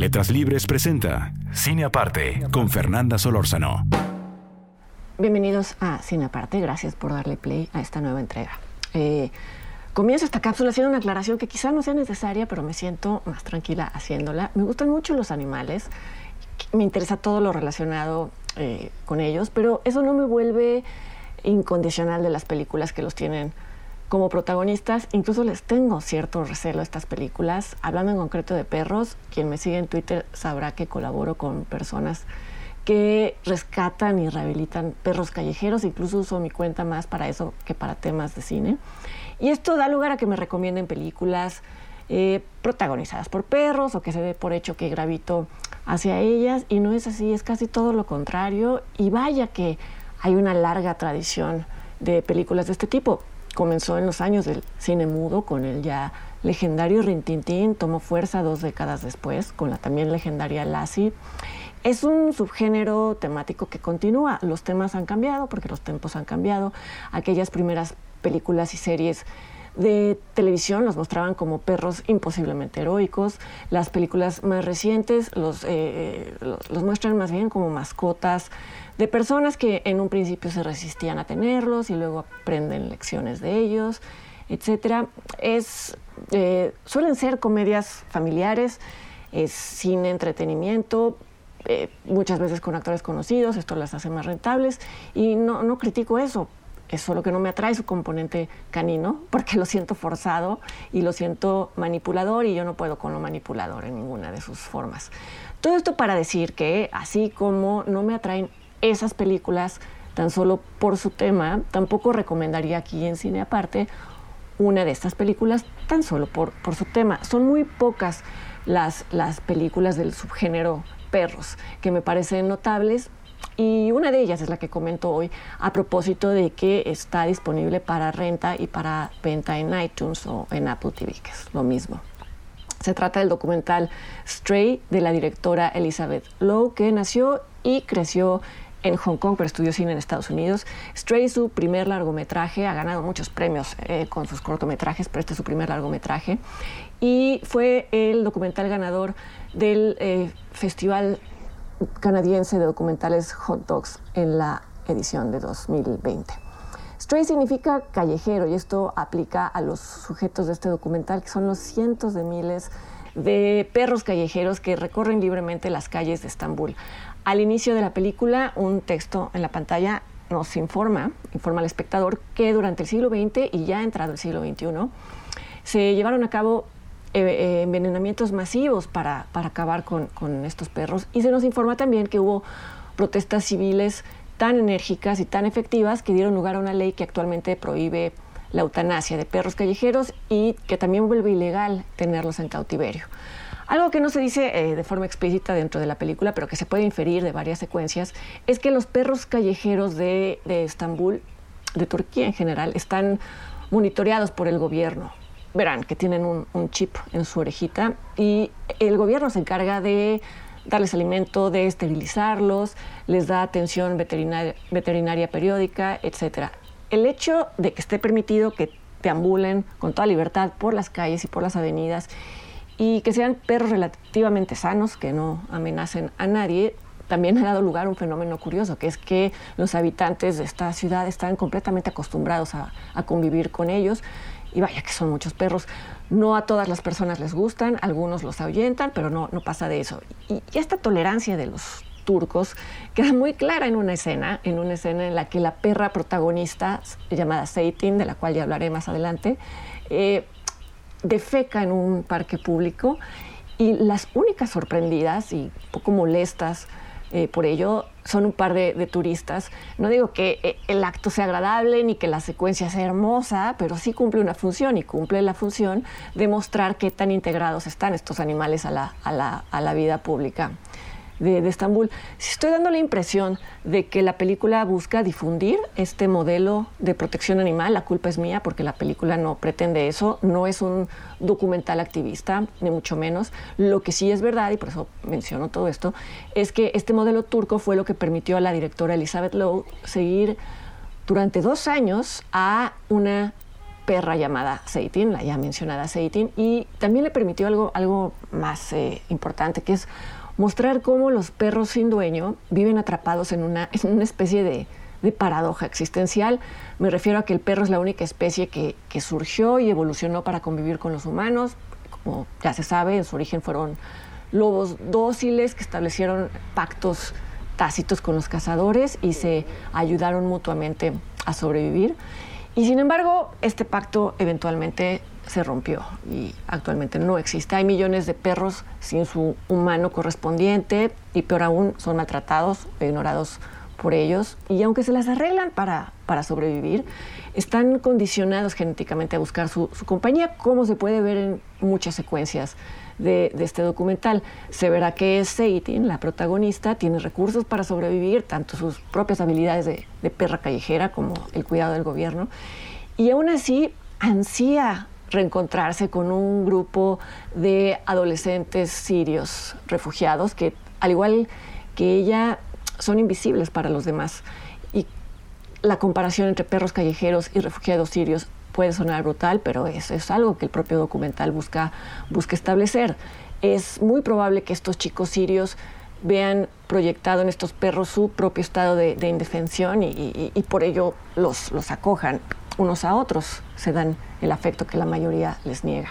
Letras Libres presenta Cine Aparte con Fernanda Solórzano. Bienvenidos a Cine Aparte, gracias por darle play a esta nueva entrega. Eh, comienzo esta cápsula haciendo una aclaración que quizá no sea necesaria, pero me siento más tranquila haciéndola. Me gustan mucho los animales, me interesa todo lo relacionado eh, con ellos, pero eso no me vuelve incondicional de las películas que los tienen como protagonistas. Incluso les tengo cierto recelo a estas películas. Hablando en concreto de perros, quien me sigue en Twitter sabrá que colaboro con personas que rescatan y rehabilitan perros callejeros, incluso uso mi cuenta más para eso que para temas de cine. Y esto da lugar a que me recomienden películas eh, protagonizadas por perros o que se dé por hecho que gravito hacia ellas y no es así, es casi todo lo contrario y vaya que hay una larga tradición de películas de este tipo. Comenzó en los años del cine mudo con el ya legendario Rintintín, tomó fuerza dos décadas después con la también legendaria Lassie es un subgénero temático que continúa. Los temas han cambiado porque los tiempos han cambiado. Aquellas primeras películas y series de televisión los mostraban como perros imposiblemente heroicos. Las películas más recientes los, eh, los muestran más bien como mascotas de personas que en un principio se resistían a tenerlos y luego aprenden lecciones de ellos, etc. Es, eh, suelen ser comedias familiares, es cine entretenimiento, eh, muchas veces con actores conocidos, esto las hace más rentables y no, no critico eso, es solo que no me atrae su componente canino porque lo siento forzado y lo siento manipulador y yo no puedo con lo manipulador en ninguna de sus formas. Todo esto para decir que así como no me atraen esas películas tan solo por su tema, tampoco recomendaría aquí en cine aparte una de estas películas tan solo por, por su tema. Son muy pocas las, las películas del subgénero perros que me parecen notables y una de ellas es la que comento hoy a propósito de que está disponible para renta y para venta en iTunes o en Apple TV, que es lo mismo. Se trata del documental Stray de la directora Elizabeth Lowe, que nació y creció en Hong Kong, pero estudió cine en Estados Unidos. Stray es su primer largometraje, ha ganado muchos premios eh, con sus cortometrajes, pero este es su primer largometraje. Y fue el documental ganador del eh, Festival Canadiense de Documentales Hot Dogs en la edición de 2020. Stray significa callejero y esto aplica a los sujetos de este documental, que son los cientos de miles de perros callejeros que recorren libremente las calles de Estambul. Al inicio de la película, un texto en la pantalla nos informa, informa al espectador, que durante el siglo XX y ya entrado el siglo XXI, se llevaron a cabo eh, eh, envenenamientos masivos para, para acabar con, con, estos perros. Y se nos informa también que hubo protestas civiles tan enérgicas y tan efectivas que dieron lugar a una ley que actualmente prohíbe la eutanasia de perros callejeros y que también vuelve ilegal tenerlos en cautiverio. Algo que no se dice eh, de forma explícita dentro de la película, pero que se puede inferir de varias secuencias, es que los perros callejeros de, de Estambul, de Turquía en general, están monitoreados por el gobierno verán que tienen un, chip en su orejita y el gobierno se encarga de darles alimento, de esterilizarlos, les da atención veterinaria, veterinaria periódica, etc. El hecho de que esté permitido que deambulen con toda libertad por las calles y por las avenidas y que sean perros relativamente sanos, que no amenacen a nadie, también ha dado lugar a un fenómeno curioso, que es que los habitantes de esta ciudad están completamente acostumbrados a, a convivir con ellos y vaya que son muchos perros. No a todas las personas les gustan, algunos los ahuyentan, pero no, no pasa de eso. Y, esta tolerancia de los turcos queda muy clara en una escena, en una escena en la que la perra protagonista, llamada Seitin, de la cual ya hablaré más adelante, eh, defeca en un parque público y las únicas sorprendidas y poco molestas eh, por ello son un par de, turistas. No digo que eh, el acto sea agradable ni que la secuencia sea hermosa, pero sí cumple una función y cumple la función de mostrar qué tan integrados están estos animales a la, a la vida pública de, Estambul. Si estoy dando la impresión de que la película busca difundir este modelo de protección animal, la culpa es mía porque la película no pretende eso, no es un documental activista, ni mucho menos. Lo que sí es verdad, y por eso menciono todo esto, es que este modelo turco fue lo que permitió a la directora Elizabeth Lowe seguir durante dos años a una perra llamada Seitin, la ya mencionada Seitin, y también le permitió algo, algo más eh, importante, que es mostrar cómo los perros sin dueño viven atrapados en una, una especie de, paradoja existencial. Me refiero a que el perro es la única especie que, surgió y evolucionó para convivir con los humanos. Como ya se sabe, en su origen fueron lobos dóciles que establecieron pactos tácitos con los cazadores y se ayudaron mutuamente a sobrevivir. Y sin embargo, este pacto eventualmente se rompió y actualmente no existe. Hay millones de perros sin su humano correspondiente y peor aún son maltratados o ignorados por ellos y aunque se las arreglan para, para sobrevivir, están condicionados genéticamente a buscar su, compañía, como se puede ver en muchas secuencias de, este documental. Se verá que Seitin, la protagonista, tiene recursos para sobrevivir, tanto sus propias habilidades de, de perra callejera como el cuidado del gobierno, y aún así ansía reencontrarse con un grupo de adolescentes sirios refugiados que, al igual que ella, son invisibles para los demás. Y la comparación entre perros callejeros y refugiados sirios puede sonar brutal, pero eso es algo que el propio documental busca, busca establecer. Es muy probable que estos chicos sirios vean proyectado en estos perros su propio estado de, indefensión y, por ello los, los acojan unos a otros, se dan el afecto que la mayoría les niega.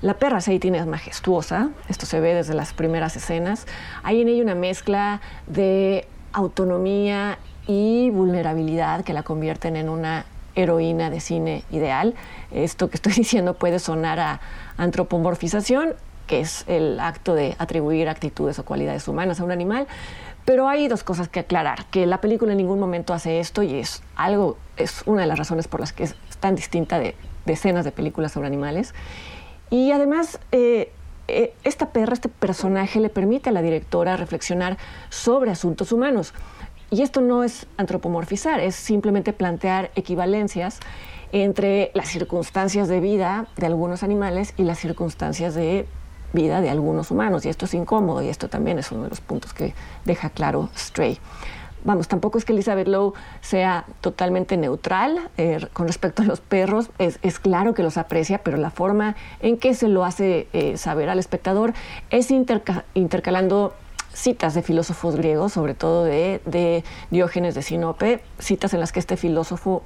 La perra Seitin es majestuosa, esto se ve desde las primeras escenas. Hay en ella una mezcla de autonomía y vulnerabilidad que la convierten en una heroína de cine ideal. Esto que estoy diciendo puede sonar a antropomorfización, que es el acto de atribuir actitudes o cualidades humanas a un animal, pero hay dos cosas que aclarar, que la película en ningún momento hace esto y es algo, es una de las razones por las que es tan distinta de decenas de películas sobre animales. Y además, eh, eh, esta perra, este personaje le permite a la directora reflexionar sobre asuntos humanos. Y esto no es antropomorfizar, es simplemente plantear equivalencias entre las circunstancias de vida de algunos animales y las circunstancias de vida de algunos humanos. Y esto es incómodo y esto también es uno de los puntos que deja claro Stray vamos, tampoco es que Elizabeth Lowe sea totalmente neutral eh, con respecto a los perros. Es, claro que los aprecia, pero la forma en que se lo hace eh, saber al espectador es intercalando citas de filósofos griegos, sobre todo de, Diógenes de Sinope, citas en las que este filósofo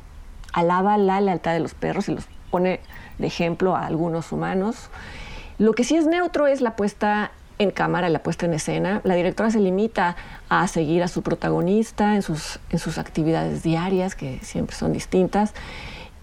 alaba la lealtad de los perros y los pone de ejemplo a algunos humanos. Lo que sí es neutro es la puesta en cámara, la puesta en escena. La directora se limita a seguir a su protagonista en sus, en sus actividades diarias, que siempre son distintas,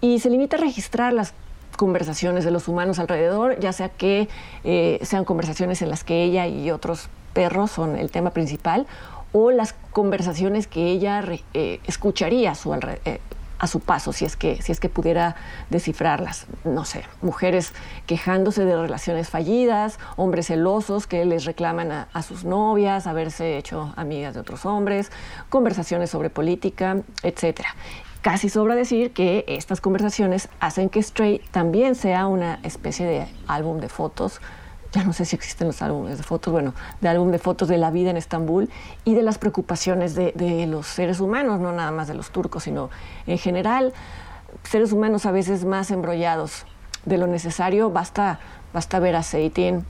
y se limita a registrar las conversaciones de los humanos alrededor, ya sea que eh, sean conversaciones en las que ella y otros perros son el tema principal, o las conversaciones que ella eh, escucharía a su, eh, a su paso, si es que, si es que pudiera descifrarlas. No sé, mujeres quejándose de relaciones fallidas, hombres celosos que les reclaman a, sus novias, haberse hecho amigas de otros hombres, conversaciones sobre política, etcétera. Casi sobra decir que estas conversaciones hacen que Stray también sea una especie de álbum de fotos ya no sé si existen los álbumes de fotos, bueno, de álbum de fotos de la vida en Estambul y de las preocupaciones de, los seres humanos, no nada más de los turcos, sino en general, seres humanos a veces más embrollados de lo necesario. Basta, basta ver a Seitin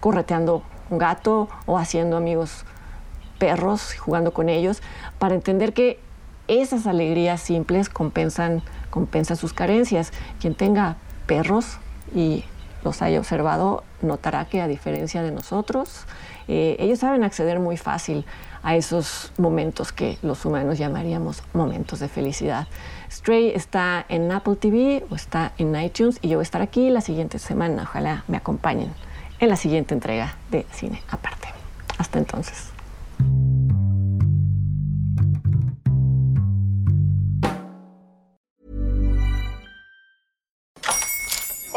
correteando un gato o haciendo amigos perros, jugando con ellos, para entender que esas alegrías simples compensan, compensan sus carencias. Quien tenga perros y los haya observado notará que a diferencia de nosotros, eh, ellos saben acceder muy fácil a esos momentos que los humanos llamaríamos momentos de felicidad. Stray está en Apple TV o está en iTunes y yo voy a estar aquí la siguiente semana. Ojalá me acompañen en la siguiente entrega de Cine Aparte. Hasta entonces.